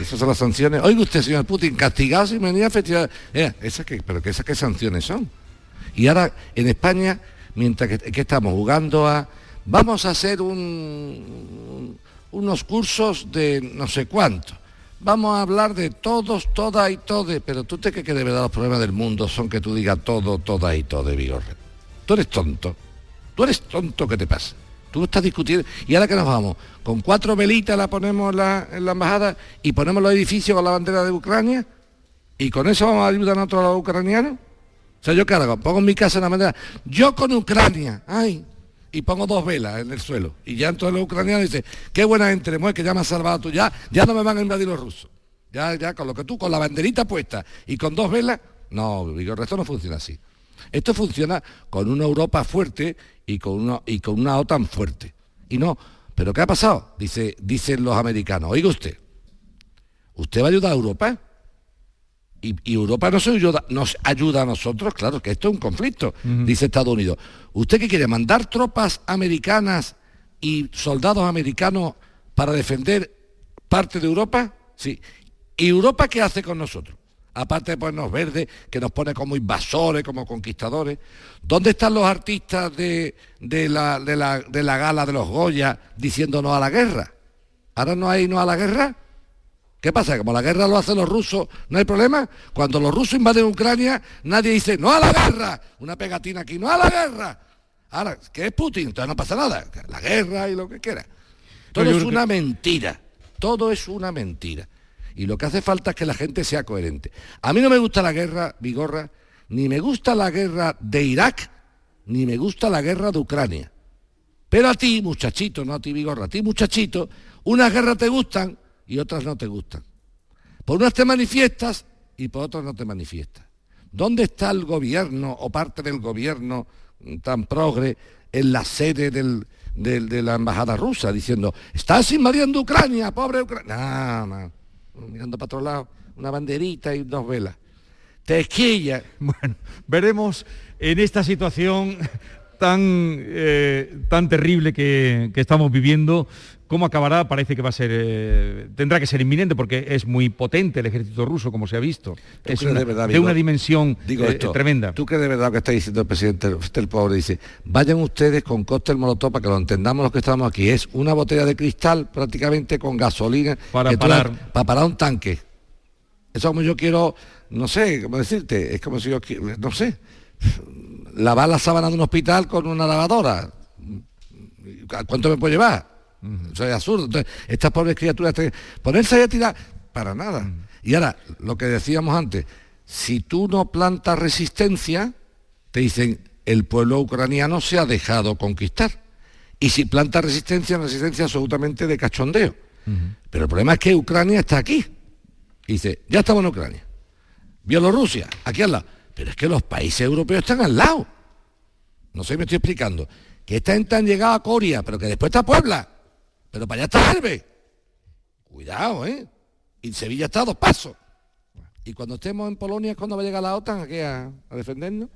U: Esas son las sanciones. Oiga usted, señor Putin, castigado sin venir al festival. Eh, ¿esas qué? ¿Pero que esas qué sanciones son? Y ahora en España, mientras que, que estamos jugando a... Vamos a hacer un- unos cursos de no sé cuánto. Vamos a hablar de todos, todas y todes. Pero tú te crees que de verdad los problemas del mundo son que tú digas todo, todas y todes, Vigorre. Tú eres tonto. Tú eres tonto, ¿qué te pasa? Tú estás discutiendo. ¿Y ahora que nos vamos? Con cuatro velitas la ponemos la, en la embajada y ponemos los edificios con la bandera de Ucrania. ¿Y con eso vamos a ayudar a nosotros a los ucranianos? O sea, yo hago, pongo en mi casa una bandera. Yo con Ucrania. Ay, y pongo dos velas en el suelo. Y ya entonces los ucranianos dicen, qué buena gente, mueve que ya me has salvado tú, ya, ya no me van a invadir los rusos. Ya, ya, con lo que tú, con la banderita puesta y con dos velas, no, el resto no funciona así. Esto funciona con una Europa fuerte y con una, y con una OTAN fuerte. Y no, pero ¿qué ha pasado? Dice, dicen los americanos, oiga usted, ¿usted va a ayudar a Europa? Y, Europa no ayuda, nos ayuda a nosotros, claro que esto es un conflicto, dice Estados Unidos. ¿Usted qué quiere? ¿Mandar tropas americanas y soldados americanos para defender parte de Europa? Sí. ¿Y Europa qué hace con nosotros? Aparte de ponernos verdes, que nos pone como invasores, como conquistadores. ¿Dónde están los artistas de, la, de, la, de la gala de los Goya diciendo no a la guerra? ¿Ahora no hay no a la guerra? ¿Qué pasa? Como la guerra lo hacen los rusos, ¿no hay problema? Cuando los rusos invaden Ucrania, nadie dice, no a la guerra. Una pegatina aquí, no a la guerra. Ahora, ¿qué es Putin? Entonces no pasa nada. La guerra y lo que quiera. Todo es una mentira. Todo es una mentira. Y lo que hace falta es que la gente sea coherente. A mí no me gusta la guerra, Vigorra, ni me gusta la guerra de Irak, ni me gusta la guerra de Ucrania. Pero a ti, muchachito, no a ti, Vigorra, a ti, muchachito, unas guerras te gustan y otras no te gustan. Por unas te manifiestas y por otras no te manifiestas. ¿Dónde está el gobierno o parte del gobierno tan progre en la sede de la embajada rusa diciendo, estás invadiendo Ucrania, pobre Ucrania? No, mirando para otro lado, una banderita y dos velas. Te esquilla. <laughs>
A: Bueno, veremos en esta situación tan, eh, tan terrible que, que, estamos viviendo, ¿Cómo acabará? Parece que va a ser, eh, tendrá que ser inminente porque es muy potente el ejército ruso, como se ha visto. Es de, verdad, de, una dimensión digo eh, tremenda.
U: ¿Tú crees de verdad que está diciendo el presidente el pobre? Dice, vayan ustedes con cóctel molotov para que lo entendamos los que estamos aquí. Es una botella de cristal prácticamente con gasolina
A: para parar.
U: para parar un tanque. Eso como yo quiero, no sé, cómo decirte, es como si yo, no sé, lavar la sábana de un hospital con una lavadora. ¿Cuánto me puede llevar? Eso es absurdo. Entonces, estas pobres criaturas, ponerse a tirar, para nada. Y ahora, lo que decíamos antes, si tú no plantas resistencia, te dicen, el pueblo ucraniano se ha dejado conquistar. Y si planta resistencia, resistencia absolutamente de cachondeo. Pero el problema es que Ucrania está aquí. Y dice, ya estamos en Ucrania. Bielorrusia, aquí al lado. Pero es que los países europeos están al lado. No sé si me estoy explicando. Que esta gente han llegado a Coria, pero que después está Puebla. Pero para allá está. Cuidado, ¿eh? Y Sevilla está a dos pasos. Y cuando estemos en Polonia, ¿cuándo va a llegar la OTAN aquí a, defendernos?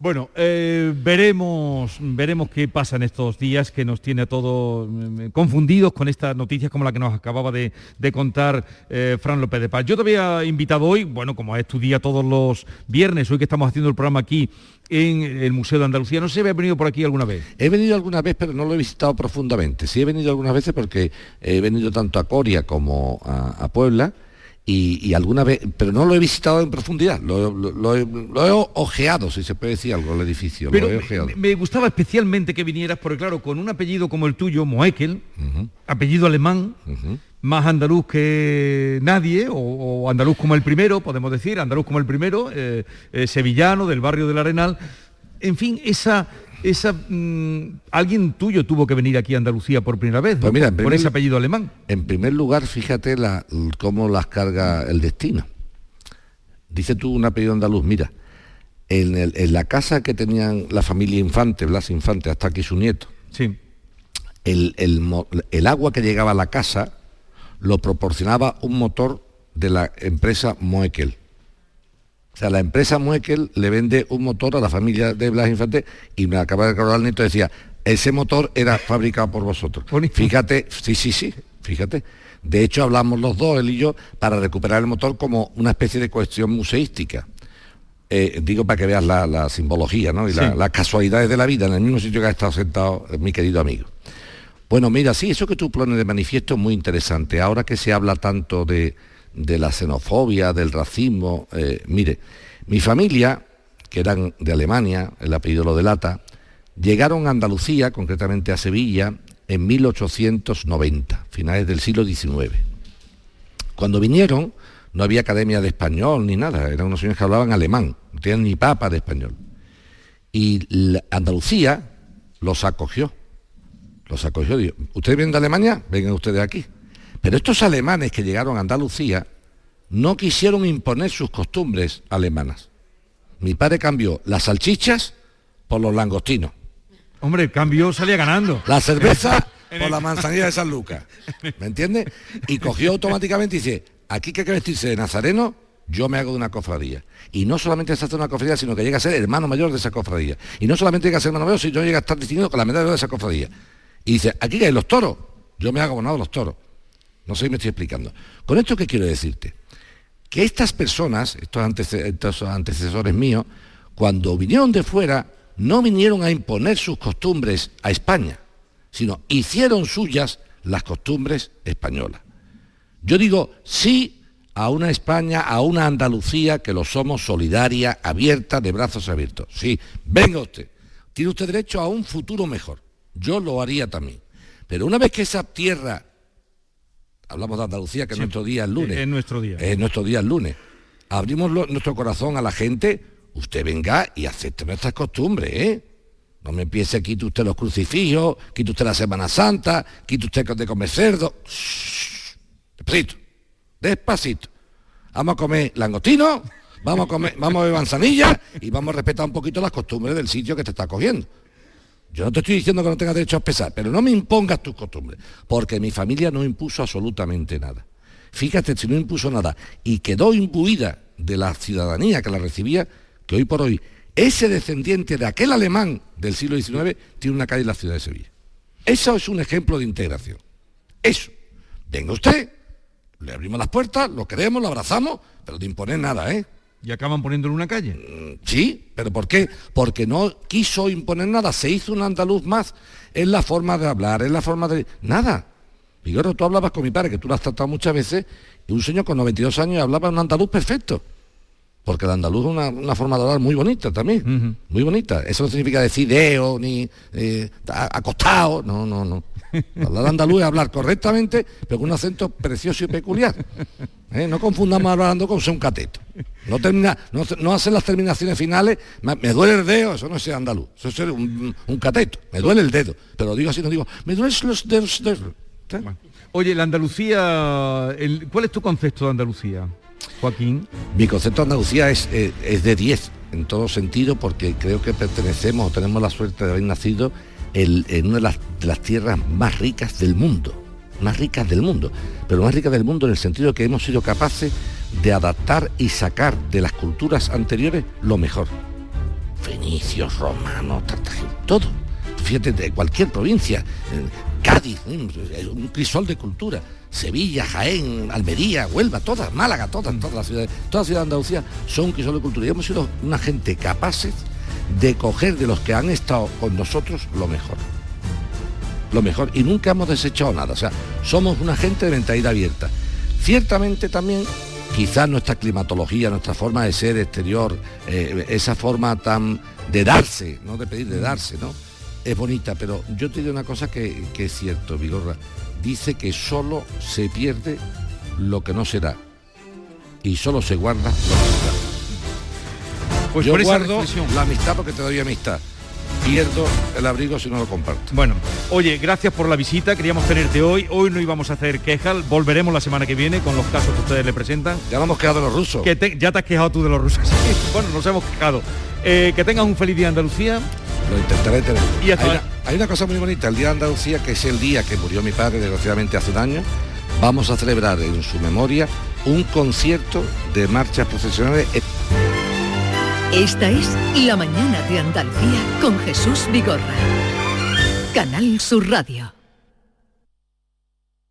A: Bueno, eh, veremos, veremos qué pasa en estos días que nos tiene a todos mm, confundidos con estas noticias como la que nos acababa de, contar eh, Fran López de Paz. Yo te había invitado hoy, bueno, como es tu día todos los viernes, hoy que estamos haciendo el programa aquí en el Museo de Andalucía. No sé si había venido por aquí alguna vez.
U: He venido alguna vez, pero no lo he visitado profundamente. Sí he venido algunas veces porque he venido tanto a Coria como a, Puebla. Y, alguna vez, pero no lo he visitado en profundidad, lo, he, ojeado, si se puede decir algo, el edificio.
A: Pero me, gustaba especialmente que vinieras, porque claro, con un apellido como el tuyo, Moekel, apellido alemán, más andaluz que nadie, o, andaluz como el primero, podemos decir, andaluz como el primero, eh, eh, sevillano, del barrio del Arenal. En fin, esa, esa mm, alguien tuyo tuvo que venir aquí a Andalucía por primera vez,
U: pues mira,
A: por ese apellido alemán.
U: En primer lugar, fíjate la, cómo las carga el destino. Dice tú un apellido andaluz, mira, en, la casa que tenían la familia Infante, Blas Infante, hasta aquí su nieto,
A: sí.
U: el, el agua que llegaba a la casa lo proporcionaba un motor de la empresa Moekel. O sea, la empresa Moekel le vende un motor a la familia de Blas Infante y me acaba de recordar el nieto decía, ese motor era fabricado por vosotros. Fíjate, sí, sí, sí, fíjate. De hecho, hablamos los dos, él y yo, para recuperar el motor como una especie de cuestión museística. Eh, digo para que veas la, simbología ¿no? y las casualidades de la vida en el mismo sitio que ha estado sentado mi querido amigo. Bueno, mira, sí, eso que tú pones de manifiesto es muy interesante. Ahora que se habla tanto de, la xenofobia, del racismo, eh, mire, mi familia, que eran de Alemania, el apellido lo delata, llegaron a Andalucía, concretamente a Sevilla, en 1890, finales del siglo XIX. Cuando vinieron, no había academia de español ni nada, eran unos señores que hablaban alemán, no tenían ni papa de español. Y Andalucía los acogió. Los acogió. Dijo, ¿Ustedes vienen de Alemania? Vengan ustedes aquí. Pero estos alemanes que llegaron a Andalucía no quisieron imponer sus costumbres alemanas. Mi padre cambió las salchichas por los langostinos.
A: Hombre, el cambio salía ganando.
U: La cerveza <laughs> por la manzanilla de San Lucas. ¿Me entiendes? Y cogió automáticamente y dice, aquí que hay que vestirse de nazareno, yo me hago de una cofradía. Y no solamente se hace una cofradía, sino que llega a ser hermano mayor de esa cofradía. Y no solamente llega a ser hermano mayor, sino llega a estar distinguido con la medalla de esa cofradía. Y dice, aquí que hay los toros, yo me hago abonado de los toros. No sé si me estoy explicando. Con esto, ¿qué quiero decirte? Que estas personas, estos, estos antecesores míos, cuando vinieron de fuera, no vinieron a imponer sus costumbres a España, sino hicieron suyas las costumbres españolas. Yo digo sí a una España, a una Andalucía que lo somos solidaria, abierta, de brazos abiertos. Sí, venga usted. Tiene usted derecho a un futuro mejor. Yo lo haría también. Pero una vez que esa tierra, hablamos de Andalucía, que es nuestro día el lunes.
A: es nuestro día.
U: Es nuestro día el lunes. Abrimos lo- nuestro corazón a la gente, usted venga y acepte nuestras costumbres, ¿eh? No me empiece, quite usted los crucifijos, quite usted la Semana Santa, quite usted de comer cerdo. Despacito, despacito. Vamos a comer langostino, vamos a comer, vamos a beber manzanilla y vamos a respetar un poquito las costumbres del sitio que te está cogiendo. Yo no te estoy diciendo que no tengas derecho a pesar, pero no me impongas tus costumbres, porque mi familia no impuso absolutamente nada. Fíjate si no impuso nada y quedó imbuida de la ciudadanía que la recibía, que hoy por hoy ese descendiente de aquel alemán del siglo XIX tiene una calle en la ciudad de Sevilla. Eso es un ejemplo de integración. Eso. Venga usted, le abrimos las puertas, lo queremos, lo abrazamos, pero de imponer nada, ¿eh?
A: Y acaban poniéndolo en una calle.
U: Sí, pero ¿por qué? Porque no quiso imponer nada, se hizo un andaluz más en la forma de hablar, en la forma de... Nada. Vigorro, tú hablabas con mi padre, que tú lo has tratado muchas veces, y un señor con 92 años hablaba un andaluz perfecto. Porque el andaluz es una, una forma de hablar muy bonita también, muy bonita. Eso no significa decir deo, ni eh, acostado, no, no, no. <laughs> Hablar andaluz es hablar correctamente, pero con un acento precioso y peculiar. ¿Eh? No confundamos hablando con ser un cateto. No, termina, no, no hacer las terminaciones finales, me, me duele el dedo, eso no es ser andaluz, eso es ser un, un cateto, me duele el dedo. Pero digo así, no digo, me duelen los dedos. dedos". ¿Eh?
A: Oye, la Andalucía, el- ¿cuál es tu concepto de Andalucía, Joaquín?
U: Mi concepto de Andalucía es, eh, es de 10 en todo sentido porque creo que pertenecemos o tenemos la suerte de haber nacido en una de las, tierras más ricas del mundo, más ricas del mundo, pero más ricas del mundo en el sentido que hemos sido capaces de adaptar y sacar de las culturas anteriores lo mejor. Fenicios, romanos, todo. Fíjate, de cualquier provincia, Cádiz, un crisol de cultura, Sevilla, Jaén, Almería, Huelva, todas, Málaga, todas, todas las ciudades, todas las ciudades de Andalucía son un crisol de cultura. Y hemos sido una gente capaces de coger de los que han estado con nosotros lo mejor. Lo mejor. Y nunca hemos desechado nada. O sea, somos una gente de mentalidad abierta. Ciertamente también quizás nuestra climatología, nuestra forma de ser exterior, eh, esa forma tan de darse, no de pedir, de darse, ¿no? Es bonita, pero yo te digo una cosa que, que es cierto, Vigorra. Dice que solo se pierde lo que no será y solo se guarda lo que será.
A: Pues
U: yo
A: por esa
U: guardo
A: reflexión.
U: la amistad porque te doy amistad. Pierdo el abrigo si no lo comparto.
A: Bueno, oye, gracias por la visita, queríamos tenerte hoy, hoy no íbamos a hacer quejas, volveremos la semana que viene con los casos que ustedes le presentan.
U: Ya no hemos quejado de los rusos.
A: Que te- ya te has quejado tú de los rusos. <laughs> Bueno, nos hemos quejado. Eh, que tengas un feliz día Andalucía.
U: Lo intentaré tener.
A: Y hasta-
U: hay, una, cosa muy bonita, el Día de Andalucía, que es el día que murió mi padre, desgraciadamente hace un año. Vamos a celebrar en su memoria un concierto de marchas profesionales.
F: Esta es La mañana de Andalucía con Jesús Vigorra. Canal Sur Radio.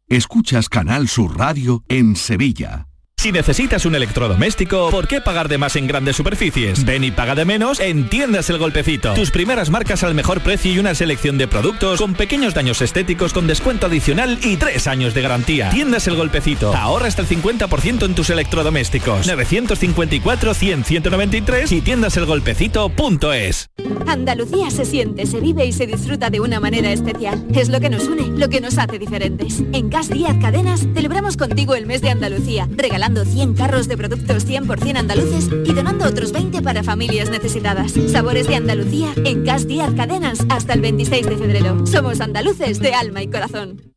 M: Escuchas Canal Sur Radio en Sevilla.
P: Si necesitas un electrodoméstico, ¿por qué pagar de más en grandes superficies? Ven y paga de menos en Tiendas El Golpecito. Tus primeras marcas al mejor precio y una selección de productos con pequeños daños estéticos con descuento adicional y tres años de garantía. Tiendas El Golpecito. Ahorra hasta el 50% en tus electrodomésticos. 954-100-193 y tiendaselgolpecito.es.
W: Andalucía se siente, se vive y se disfruta de una manera especial. Es lo que nos une, lo que nos hace diferentes. En Gas Díaz Cadenas celebramos contigo el mes de Andalucía, regalando regalando 100 carros de productos 100% andaluces y donando otros 20 para familias necesitadas. Sabores de Andalucía en Gas Díaz Cadenas hasta el 26 de febrero. Somos andaluces de alma y corazón.